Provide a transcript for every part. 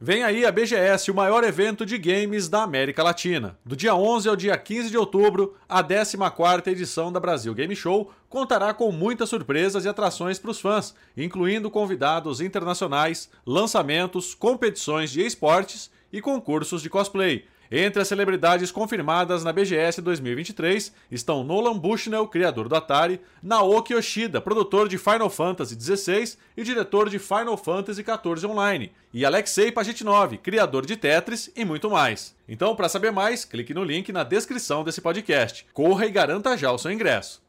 Vem aí a BGS, o maior evento de games da América Latina. Do dia 11 ao dia 15 de outubro, a 14ª edição da Brasil Game Show contará com muitas surpresas e atrações para os fãs, incluindo convidados internacionais, lançamentos, competições de esportes e concursos de cosplay. Entre as celebridades confirmadas na BGS 2023 estão Nolan Bushnell, criador do Atari, Naoki Yoshida, produtor de Final Fantasy XVI e diretor de Final Fantasy XIV Online, e Alexei Pajitnov, criador de Tetris e muito mais. Então, para saber mais, clique no link na descrição desse podcast. Corra e garanta já o seu ingresso.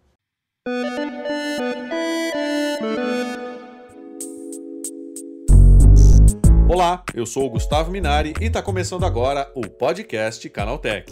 Olá, eu sou o Gustavo Minari e está começando agora o podcast Canaltech.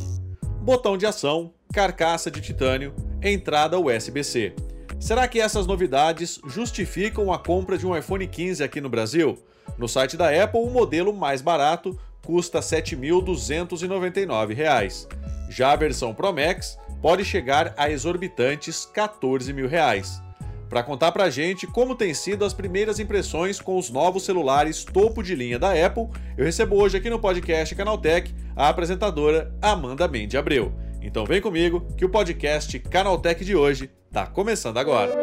Botão de ação, carcaça de titânio, entrada USB-C. Será que essas novidades justificam a compra de um iPhone 15 aqui no Brasil? No site da Apple, o modelo mais barato custa R$ 7.299. Já a versão Pro Max pode chegar a exorbitantes 14 mil reais. Para contar pra gente como tem sido as primeiras impressões com os novos celulares topo de linha da Apple, eu recebo hoje aqui no podcast Canaltech a apresentadora Amanda Mendes Abreu. Então vem comigo que o podcast Canaltech de hoje está começando agora.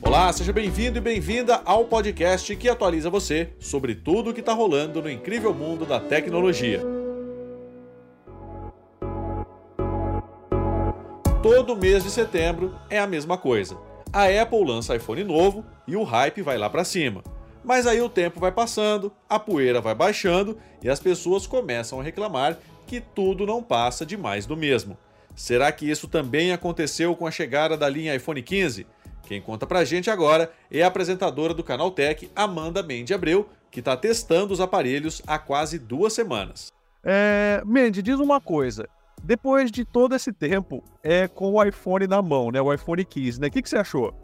Olá, seja bem-vindo e bem-vinda ao podcast que atualiza você sobre tudo o que está rolando no incrível mundo da tecnologia. Todo mês de setembro é a mesma coisa. A Apple lança iPhone novo e o hype vai lá para cima. Mas aí o tempo vai passando, a poeira vai baixando e as pessoas começam a reclamar que tudo não passa de mais do mesmo. Será que isso também aconteceu com a chegada da linha iPhone 15? Quem conta pra gente agora é a apresentadora do Canal Tech, Amanda Mendes Abreu, que está testando os aparelhos há quase duas semanas. É, Mendes, diz uma coisa. Depois de todo esse tempo, é com o iPhone na mão, né? O iPhone 15, né? O que, que você achou?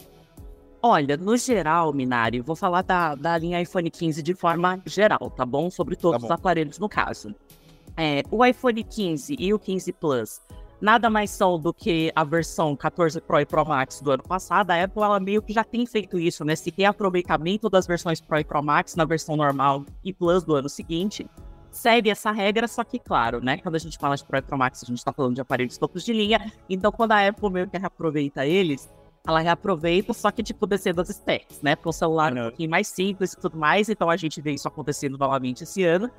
Olha, no geral, Minari, vou falar da, da linha iPhone 15 de forma geral, tá bom? Sobre todos tá bom. os aparelhos no caso. É, o iPhone 15 e o 15 Plus nada mais são do que a versão 14 Pro e Pro Max do ano passado. A Apple ela meio que já tem feito isso, né? Se reaproveitamento das versões Pro e Pro Max na versão normal e Plus do ano seguinte segue essa regra, só que, claro, né? Quando a gente fala de Pro e Pro Max, a gente tá falando de aparelhos topos de linha. Então, quando a Apple meio que reaproveita eles, ela reaproveita, só que, tipo, descendo as specs, né? Para um celular um pouquinho mais simples e tudo mais. Então, a gente vê isso acontecendo novamente esse ano.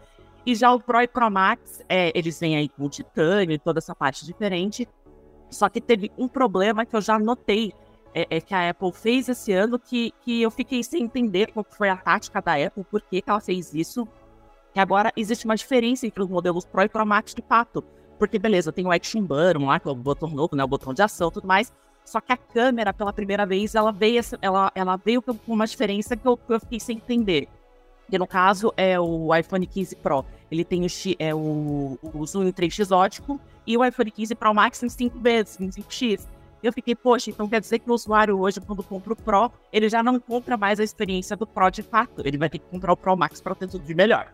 E já o Pro e Pro Max, é, eles vêm aí com o titânio e toda essa parte diferente. Só que teve um problema que eu já notei é, é, que a Apple fez esse ano que, que eu fiquei sem entender qual foi a tática da Apple, por que, que ela fez isso que agora existe uma diferença entre os modelos Pro e Pro Max de fato. Porque, beleza, tem o Action Button lá, que é o botão novo, né? O botão de ação e tudo mais. Só que a câmera, pela primeira vez, ela veio, ela, ela veio com uma diferença que eu, que eu fiquei sem entender. Que no caso é o iPhone 15 Pro. Ele tem o, é o, o zoom em 3x ótico e o iPhone 15 Pro Max em 5 vezes, em 5x. Eu fiquei, poxa, então quer dizer que o usuário hoje, quando compra o Pro, ele já não compra mais a experiência do Pro de fato. Ele vai ter que comprar o Pro Max para ter tudo de melhor.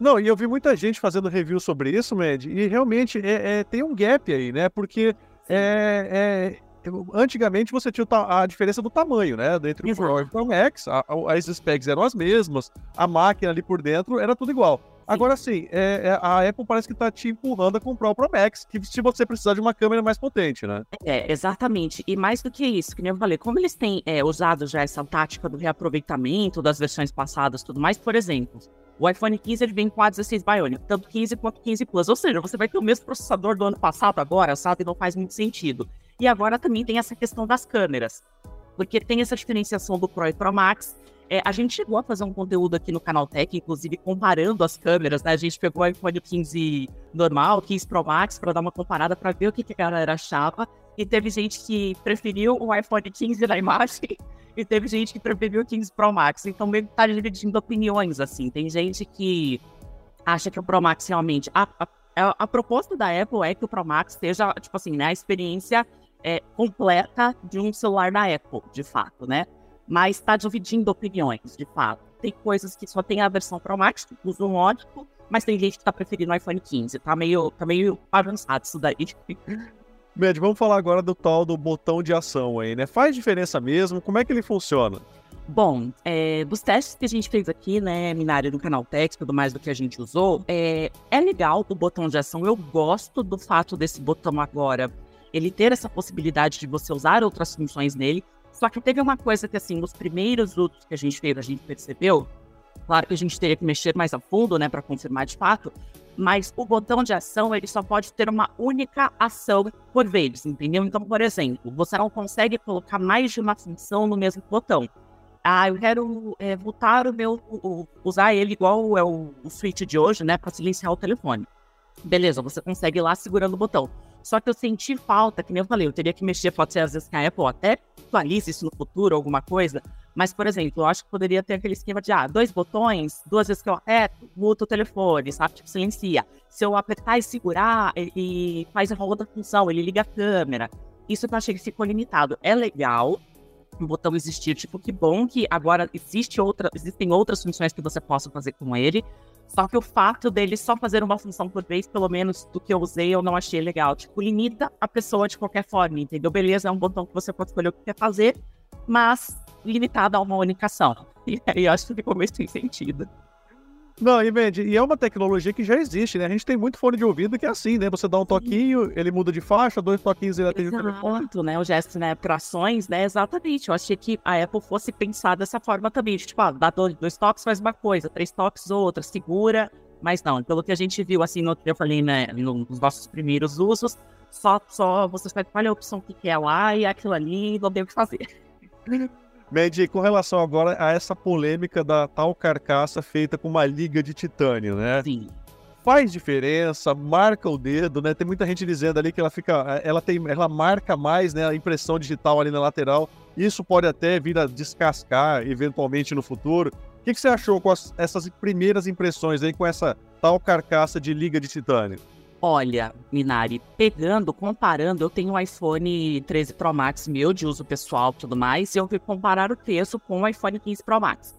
Não, e eu vi muita gente fazendo review sobre isso, Mad, e realmente é, é, tem um gap aí, né? Porque é, é, antigamente você tinha a diferença do tamanho, né? Entre o Pro e o Pro Max, a, a, as specs eram as mesmas, a máquina ali por dentro era tudo igual. Agora sim, é, é, a Apple parece que está te empurrando a comprar o Pro Max, que se você precisar de uma câmera mais potente, né? É, exatamente. E mais do que isso, que nem eu falei, como eles têm é, usado já essa tática do reaproveitamento das versões passadas e tudo mais, por exemplo, o iPhone 15 ele vem com a 16 Bionic, tanto 15 quanto 15 Plus. Ou seja, você vai ter o mesmo processador do ano passado agora, sabe? Não faz muito sentido. E agora também tem essa questão das câmeras. Porque tem essa diferenciação do Pro e Pro Max. É, a gente chegou a fazer um conteúdo aqui no Canal Tech, inclusive comparando as câmeras, né? A gente pegou o iPhone 15 normal, 15 Pro Max, para dar uma comparada para ver o que, que a galera achava. E teve gente que preferiu o iPhone 15 na imagem e teve gente que preferiu o 15 Pro Max. Então meio que tá dividindo opiniões, assim. Tem gente que acha que o Pro Max realmente. A, a, a proposta da Apple é que o Pro Max seja, tipo assim, né, a experiência é, completa de um celular da Apple, de fato, né? Mas está dividindo opiniões, de fato. Tem coisas que só tem a versão Pro Max, que usa um ótico, mas tem gente que tá preferindo o iPhone 15. Tá meio, tá meio avançado isso daí. Med, vamos falar agora do tal do botão de ação aí, né? Faz diferença mesmo? Como é que ele funciona? Bom, é, dos testes que a gente fez aqui, né, Minário no canal Tech, tudo mais do que a gente usou, é, é legal o botão de ação. Eu gosto do fato desse botão agora, ele ter essa possibilidade de você usar outras funções nele. Só que teve uma coisa que, assim, nos primeiros usos que a gente fez, a gente percebeu. Claro que a gente teria que mexer mais a fundo, né, para confirmar de fato. Mas o botão de ação, ele só pode ter uma única ação por vez, entendeu? Então, por exemplo, você não consegue colocar mais de uma função no mesmo botão. Ah, eu quero é, voltar o meu. O, usar ele igual é o, o switch de hoje, né? Para silenciar o telefone. Beleza, você consegue ir lá segurando o botão. Só que eu senti falta, que nem eu falei, eu teria que mexer, pode ser às vezes que a Apple até atualize isso no futuro, alguma coisa. Mas, por exemplo, eu acho que poderia ter aquele esquema de, ah, dois botões, duas vezes que eu aperto, muta o telefone, sabe? Tipo, silencia. Se eu apertar e segurar, ele faz uma outra função, ele liga a câmera. Isso eu achei que ficou limitado. É legal, um botão existir. Tipo, que bom que agora existe outra, existem outras funções que você possa fazer com ele. Só que o fato dele só fazer uma função por vez, pelo menos do que eu usei, eu não achei legal. Tipo, limita a pessoa de qualquer forma, entendeu? Beleza, é um botão que você pode escolher o que quer fazer, mas limitado a uma única ação. E aí acho que ficou meio sem sentido. Não, e, Mandy, e é uma tecnologia que já existe, né? A gente tem muito fone de ouvido que é assim, né? Você dá um toquinho, ele muda de faixa, dois toquinhos ele atende Exato, o telefone. né? O gesto, né? Trações, né? Exatamente. Eu achei que a Apple fosse pensar dessa forma também. Tipo, ah, dá dois, dois toques, faz uma coisa, três toques, outra, segura. Mas não, pelo que a gente viu, assim, no, eu falei, né? Nos nossos primeiros usos, só, só você escolhe a opção que quer lá e aquilo ali não tem o que fazer. Mandy, com relação agora a essa polêmica da tal carcaça feita com uma liga de titânio, né? Sim. Faz diferença, marca o dedo, né? Tem muita gente dizendo ali que ela fica, ela tem, ela marca mais, né, a impressão digital ali na lateral. Isso pode até vir a descascar eventualmente no futuro. O que, que você achou com as, essas primeiras impressões aí com essa tal carcaça de liga de titânio? Olha, Minari, pegando, comparando, eu tenho um iPhone 13 Pro Max meu de uso pessoal e tudo mais, e eu fui comparar o preço com o iPhone 15 Pro Max.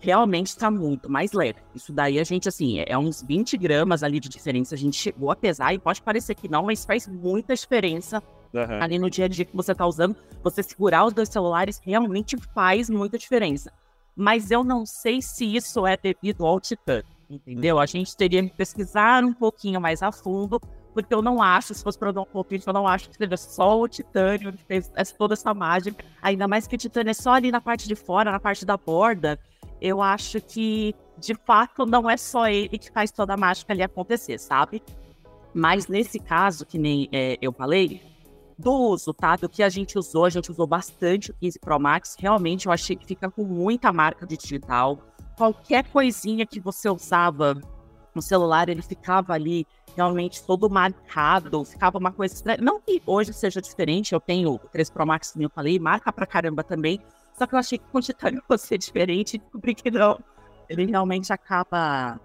Realmente está muito mais leve. Isso daí a gente, assim, é uns 20 gramas ali de diferença. A gente chegou a pesar e pode parecer que não, mas faz muita diferença uhum. ali no dia a dia que você está usando. Você segurar os dois celulares realmente faz muita diferença. Mas eu não sei se isso é devido ao Titan entendeu? A gente teria que pesquisar um pouquinho mais a fundo, porque eu não acho, se fosse para dar um palpite, eu não acho que seja só o titânio que fez toda essa mágica, ainda mais que o titânio é só ali na parte de fora, na parte da borda, eu acho que, de fato, não é só ele que faz toda a mágica ali acontecer, sabe? Mas nesse caso, que nem é, eu falei, do uso, tá? Do que a gente usou, a gente usou bastante o 15 Pro Max. Realmente eu achei que fica com muita marca de digital qualquer coisinha que você usava no celular, ele ficava ali realmente todo marcado, ficava uma coisa estranha. Não que hoje seja diferente, eu tenho o 3 Pro Max, como eu falei, marca pra caramba também, só que eu achei que com o Titânio fosse diferente e descobri que não. Ele realmente acaba,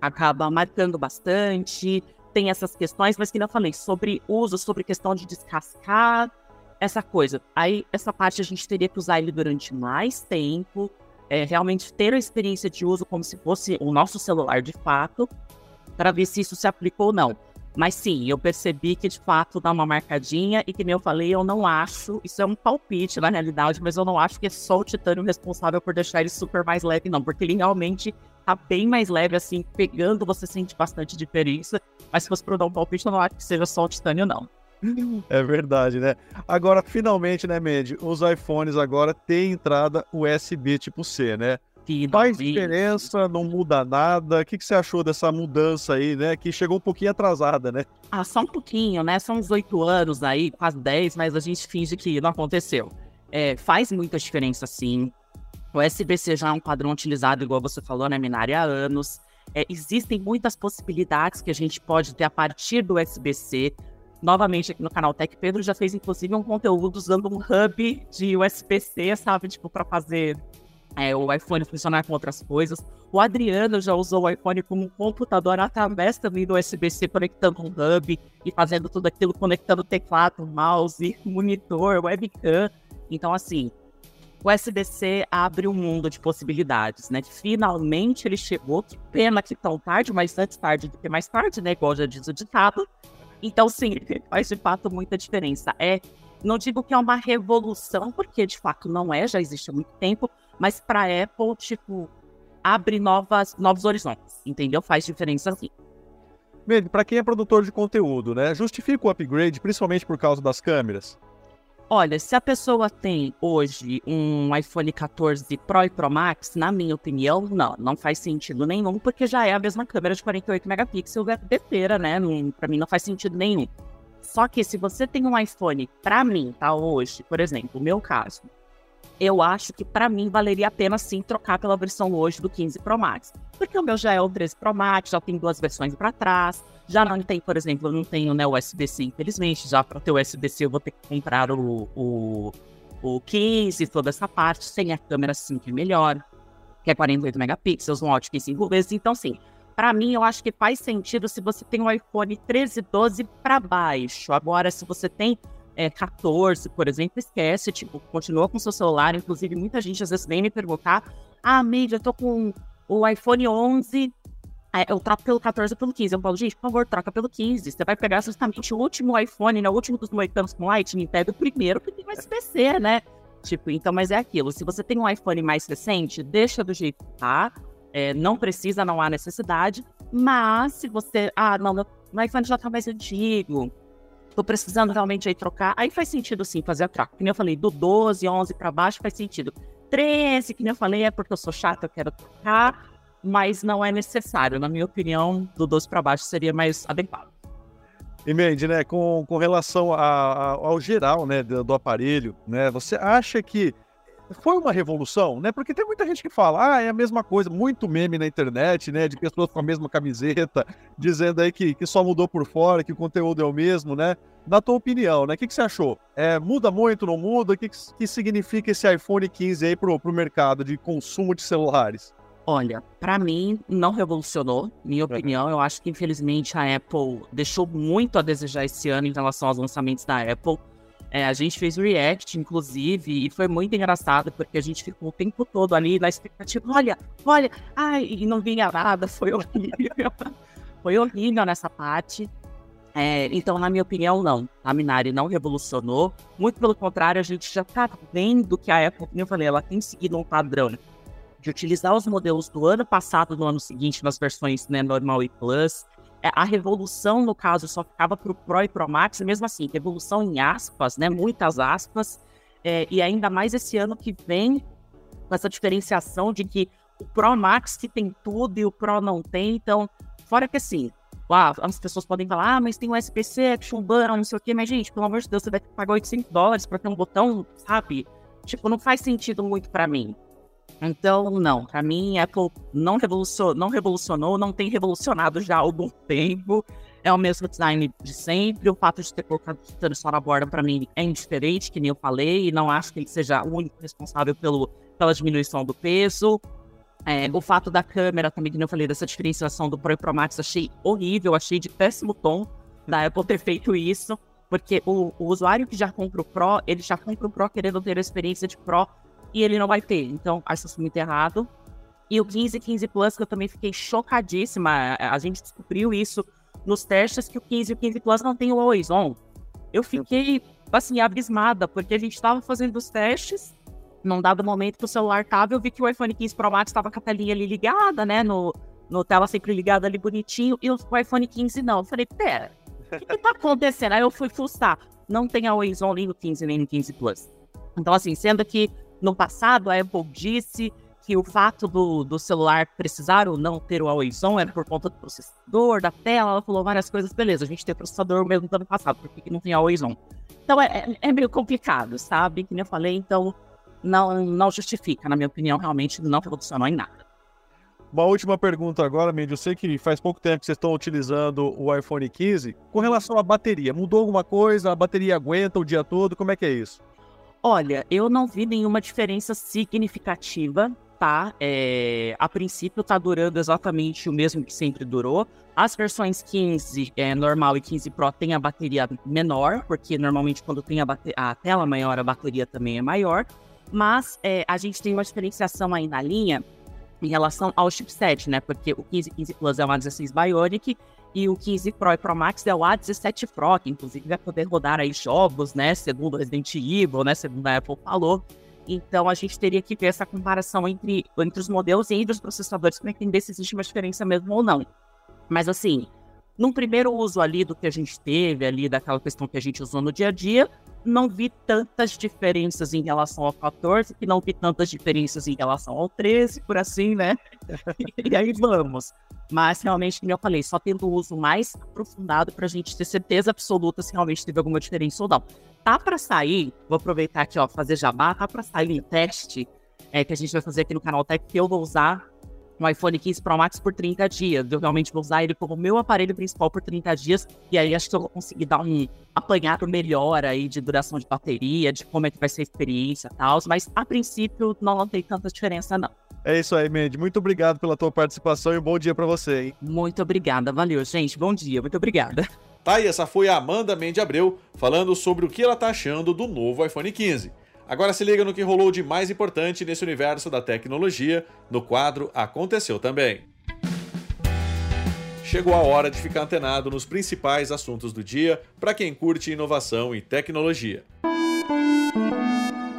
acaba marcando bastante, tem essas questões, mas que não falei, sobre uso, sobre questão de descascar, essa coisa. Aí, essa parte a gente teria que usar ele durante mais tempo, é, realmente ter a experiência de uso como se fosse o nosso celular de fato, para ver se isso se aplicou ou não. Mas sim, eu percebi que de fato dá uma marcadinha e que nem eu falei, eu não acho, isso é um palpite na realidade, mas eu não acho que é só o titânio responsável por deixar ele super mais leve, não, porque ele realmente tá bem mais leve, assim, pegando você sente bastante diferença. Mas se fosse para dar um palpite, eu não acho que seja só o titânio, não. É verdade, né? Agora, finalmente, né, Mandy? Os iPhones agora têm entrada USB tipo C, né? Faz diferença, não muda nada. O que, que você achou dessa mudança aí, né? Que chegou um pouquinho atrasada, né? Ah, só um pouquinho, né? São uns oito anos aí, quase dez, mas a gente finge que não aconteceu. É, faz muita diferença, sim. O USB-C já é um padrão utilizado, igual você falou, né, Minari, há anos. É, existem muitas possibilidades que a gente pode ter a partir do USB-C novamente aqui no canal Tech. Pedro já fez, inclusive, um conteúdo usando um hub de USB-C, sabe? Tipo, para fazer é, o iPhone funcionar com outras coisas. O Adriano já usou o iPhone como um computador através também do USB-C, conectando um hub e fazendo tudo aquilo, conectando teclado, mouse, monitor, webcam. Então, assim, o USB-C abre um mundo de possibilidades, né? Finalmente ele chegou, que pena que tão tarde, mas antes tarde do que mais tarde, né? Igual já diz o ditado. Então, sim, faz de fato muita diferença. É, não digo que é uma revolução, porque de fato não é, já existe há muito tempo, Mas para Apple, tipo, abre novas, novos horizontes, entendeu? Faz diferença assim. Para quem é produtor de conteúdo, né? Justifica o upgrade, principalmente por causa das câmeras? Olha, se a pessoa tem hoje um iPhone 14 Pro e Pro Max, na minha opinião, não, não faz sentido nenhum, porque já é a mesma câmera de 48 megapixels é besteira, né? Para mim não faz sentido nenhum. Só que se você tem um iPhone, para mim, tá hoje, por exemplo, o meu caso, eu acho que para mim valeria a pena sim trocar pela versão hoje do 15 Pro Max. Porque o meu já é o 13 Pro Max, já tem duas versões para trás. Já não tem, por exemplo, eu não tenho né, USB-C, infelizmente. Já para ter o USB-C eu vou ter que comprar o, o, o 15, toda essa parte, sem a câmera sim que é melhor, que é 48 megapixels, um ótimo 5 vezes. Então, sim, para mim eu acho que faz sentido se você tem um iPhone 13, 12 para baixo. Agora, se você tem é, 14, por exemplo, esquece, tipo, continua com seu celular. Inclusive, muita gente às vezes vem me perguntar: ah, mídia, eu tô com o iPhone 11, eu troco pelo 14 ou pelo 15. Eu falo, gente, por favor, troca pelo 15. Você vai pegar justamente o último iPhone, né? O último dos moicanos com Lightning, pega o primeiro que tem USB-C, né? Tipo, então, mas é aquilo. Se você tem um iPhone mais recente, deixa do jeito que tá. É, não precisa, não há necessidade. Mas se você. Ah, não, meu iPhone já tá mais antigo tô precisando realmente aí trocar, aí faz sentido sim fazer a troca. Que nem eu falei, do 12, 11 para baixo faz sentido. 13, que nem eu falei, é porque eu sou chata, eu quero trocar, mas não é necessário. Na minha opinião, do 12 para baixo seria mais adequado. E Mandy, né, com, com relação a, a, ao geral, né, do, do, aparelho, né, você acha que foi uma revolução, né? Porque tem muita gente que fala, ah, é a mesma coisa, muito meme na internet, né? De pessoas com a mesma camiseta, dizendo aí que, que só mudou por fora, que o conteúdo é o mesmo, né? Na tua opinião, né? O que, que você achou? É, muda muito, não muda? O que, que significa esse iPhone 15 aí pro, pro mercado de consumo de celulares? Olha, para mim não revolucionou, minha opinião. Eu acho que infelizmente a Apple deixou muito a desejar esse ano em relação aos lançamentos da Apple. É, a gente fez react, inclusive, e foi muito engraçado, porque a gente ficou o tempo todo ali na expectativa, olha, olha, ai, e não vinha nada, foi horrível. foi horrível nessa parte. É, então, na minha opinião, não. A Minari não revolucionou. Muito pelo contrário, a gente já tá vendo que a Apple, como eu falei, ela tem seguido um padrão de utilizar os modelos do ano passado no ano seguinte nas versões né, normal e plus. É, a revolução, no caso, só ficava para o Pro e Pro Max, mesmo assim, revolução em aspas, né? Muitas aspas. É, e ainda mais esse ano que vem, com essa diferenciação de que o Pro Max que tem tudo e o Pro não tem. Então, fora que assim, ah, as pessoas podem falar, ah, mas tem o SPC, Action Banner, não sei o quê, mas gente, pelo amor de Deus, você vai pagar 800 dólares para ter um botão, sabe? Tipo, não faz sentido muito para mim. Então, não, para mim, Apple não revolucionou, não revolucionou, não tem revolucionado já há algum tempo. É o mesmo design de sempre. O fato de ter colocado o só na borda, para mim, é indiferente, que nem eu falei, e não acho que ele seja o único responsável pelo, pela diminuição do peso. É, o fato da câmera também, que nem eu falei, dessa diferenciação do Pro e Pro Max, achei horrível, achei de péssimo tom da Apple ter feito isso, porque o, o usuário que já compra o Pro, ele já compra o Pro querendo ter a experiência de Pro e ele não vai ter. Então, acho isso muito errado. E o 15 15 Plus, que eu também fiquei chocadíssima. A gente descobriu isso nos testes que o 15 e o 15 Plus não tem o Always On. Eu fiquei, assim, abismada, porque a gente estava fazendo os testes, num dado momento que o celular tava, eu vi que o iPhone 15 Pro Max estava com a telinha ali ligada, né, no, no tela sempre ligada ali bonitinho, e o, iPhone 15 não. Eu falei, pera, o que, que tá acontecendo? Aí eu fui fuçar. Não tem Always On nem no 15 nem no 15 Plus. Então, assim, sendo que no passado, a Apple disse que o fato do, do celular precisar ou não ter o Always On era por conta do processador, da tela. Ela falou várias coisas. Beleza, a gente tem processador mesmo do ano passado, por que, não tem Always On? Então é, é, é, meio complicado, sabe? Que nem eu falei, então não, não justifica. Na minha opinião, realmente não revolucionou em nada. Uma última pergunta agora, Mandy. Eu sei que faz pouco tempo que vocês estão utilizando o iPhone 15. Com relação à bateria, mudou alguma coisa? A bateria aguenta o dia todo? Como é que é isso? Olha, eu não vi nenhuma diferença significativa, tá? É, a princípio tá durando exatamente o mesmo que sempre durou. As versões 15 é, normal e 15 Pro tem a bateria menor, porque normalmente quando tem a, a tela maior, a bateria também é maior. Mas é, a gente tem uma diferenciação aí na linha em relação ao chipset, né? Porque o 15 15 Plus é uma 16 Bionic e o 15 Pro e Pro Max é o A17 Pro, que inclusive vai poder rodar aí jogos, né? Segundo Resident Evil, né? Segundo a Apple falou. Então a gente teria que ver essa comparação entre, entre os modelos e entre os processadores para entender se existe uma diferença mesmo ou não. Mas assim, num primeiro uso ali do que a gente teve, ali daquela questão que a gente usou no dia a dia, não vi tantas diferenças em relação ao 14, que não vi tantas diferenças em relação ao 13, por assim, né? e aí vamos. Mas realmente, como eu falei, só tendo o uso mais aprofundado para a gente ter certeza absoluta se realmente teve alguma diferença ou não. Tá para sair, vou aproveitar aqui, ó, fazer jabá, tá para sair um teste é, que a gente vai fazer aqui no canal Tech, que eu vou usar um iPhone 15 Pro Max por 30 dias. Eu realmente vou usar ele como meu aparelho principal por 30 dias. E aí acho que eu vou conseguir dar um apanhado melhor aí de duração de bateria, de como é que vai ser a experiência e tal. Mas a princípio não, não tem tanta diferença, não. É isso aí, Mandy. Muito obrigado pela tua participação e um bom dia para você, hein? Muito obrigada. Valeu, gente. Bom dia. Muito obrigada. Tá, e essa foi a Amanda Mendes Abreu falando sobre o que ela tá achando do novo iPhone 15. Agora se liga no que rolou de mais importante nesse universo da tecnologia no quadro Aconteceu Também. Chegou a hora de ficar antenado nos principais assuntos do dia para quem curte inovação e tecnologia.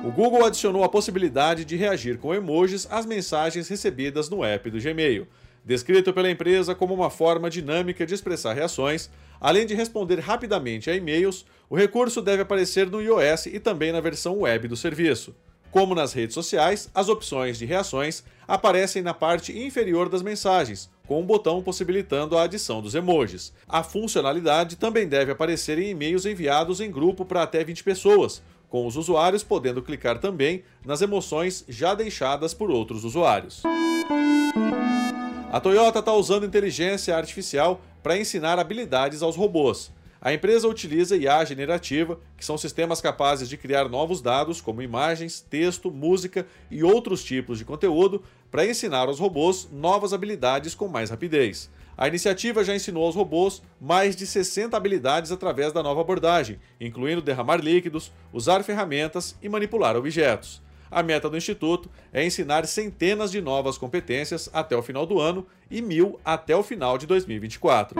O Google adicionou a possibilidade de reagir com emojis às mensagens recebidas no app do Gmail. Descrito pela empresa como uma forma dinâmica de expressar reações, além de responder rapidamente a e-mails, o recurso deve aparecer no iOS e também na versão web do serviço. Como nas redes sociais, as opções de reações aparecem na parte inferior das mensagens, com um botão possibilitando a adição dos emojis. A funcionalidade também deve aparecer em e-mails enviados em grupo para até 20 pessoas, com os usuários podendo clicar também nas emoções já deixadas por outros usuários. A Toyota está usando inteligência artificial para ensinar habilidades aos robôs. A empresa utiliza IA generativa, que são sistemas capazes de criar novos dados, como imagens, texto, música e outros tipos de conteúdo, para ensinar aos robôs novas habilidades com mais rapidez. A iniciativa já ensinou aos robôs mais de 60 habilidades através da nova abordagem, incluindo derramar líquidos, usar ferramentas e manipular objetos. A meta do Instituto é ensinar centenas de novas competências até o final do ano e mil até o final de 2024.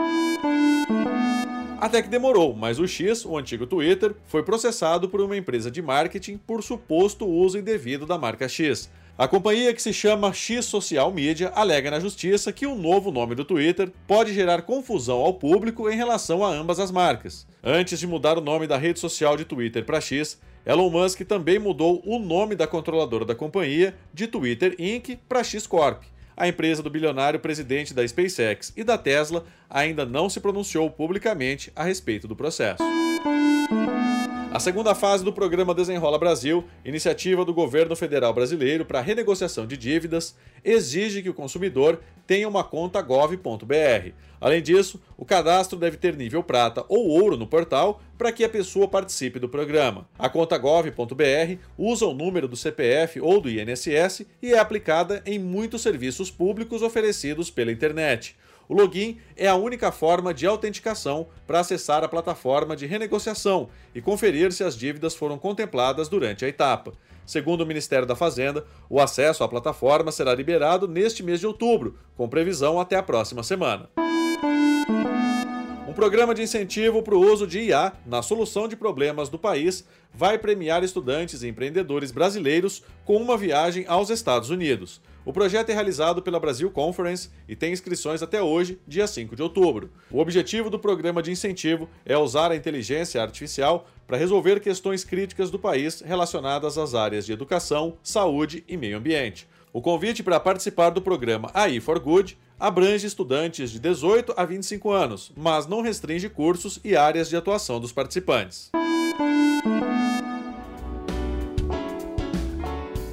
Até que demorou, mas o X, o antigo Twitter, foi processado por uma empresa de marketing por suposto uso indevido da marca X. A companhia, que se chama X Social Media, alega na justiça que o novo nome do Twitter pode gerar confusão ao público em relação a ambas as marcas. Antes de mudar o nome da rede social de Twitter para X, Elon Musk também mudou o nome da controladora da companhia de Twitter Inc. para X Corp. A empresa do bilionário presidente da SpaceX e da Tesla ainda não se pronunciou publicamente a respeito do processo. A segunda fase do programa Desenrola Brasil, iniciativa do governo federal brasileiro para renegociação de dívidas, exige que o consumidor tenha uma conta gov.br. Além disso, o cadastro deve ter nível prata ou ouro no portal para que a pessoa participe do programa. A conta gov.br usa o número do CPF ou do INSS e é aplicada em muitos serviços públicos oferecidos pela internet. O login é a única forma de autenticação para acessar a plataforma de renegociação e conferir se as dívidas foram contempladas durante a etapa. Segundo o Ministério da Fazenda, o acesso à plataforma será liberado neste mês de outubro, com previsão até a próxima semana. Um programa de incentivo para o uso de IA na solução de problemas do país vai premiar estudantes e empreendedores brasileiros com uma viagem aos Estados Unidos. O projeto é realizado pela Brasil Conference e tem inscrições até hoje, dia 5 de outubro. O objetivo do programa de incentivo é usar a inteligência artificial para resolver questões críticas do país relacionadas às áreas de educação, saúde e meio ambiente. O convite para participar do programa AI for Good abrange estudantes de 18 a 25 anos, mas não restringe cursos e áreas de atuação dos participantes.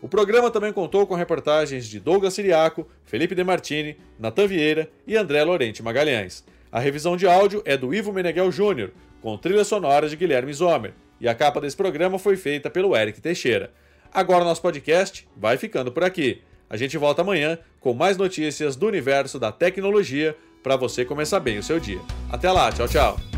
O programa também contou com reportagens de Douglas Siriaco, Felipe Demartini, Natan Vieira e André Lorente Magalhães. A revisão de áudio é do Ivo Meneghel Júnior, com trilha sonora de Guilherme Zomer, e a capa desse programa foi feita pelo Eric Teixeira. Agora nosso podcast vai ficando por aqui. A gente volta amanhã com mais notícias do universo da tecnologia para você começar bem o seu dia. Até lá, tchau, tchau.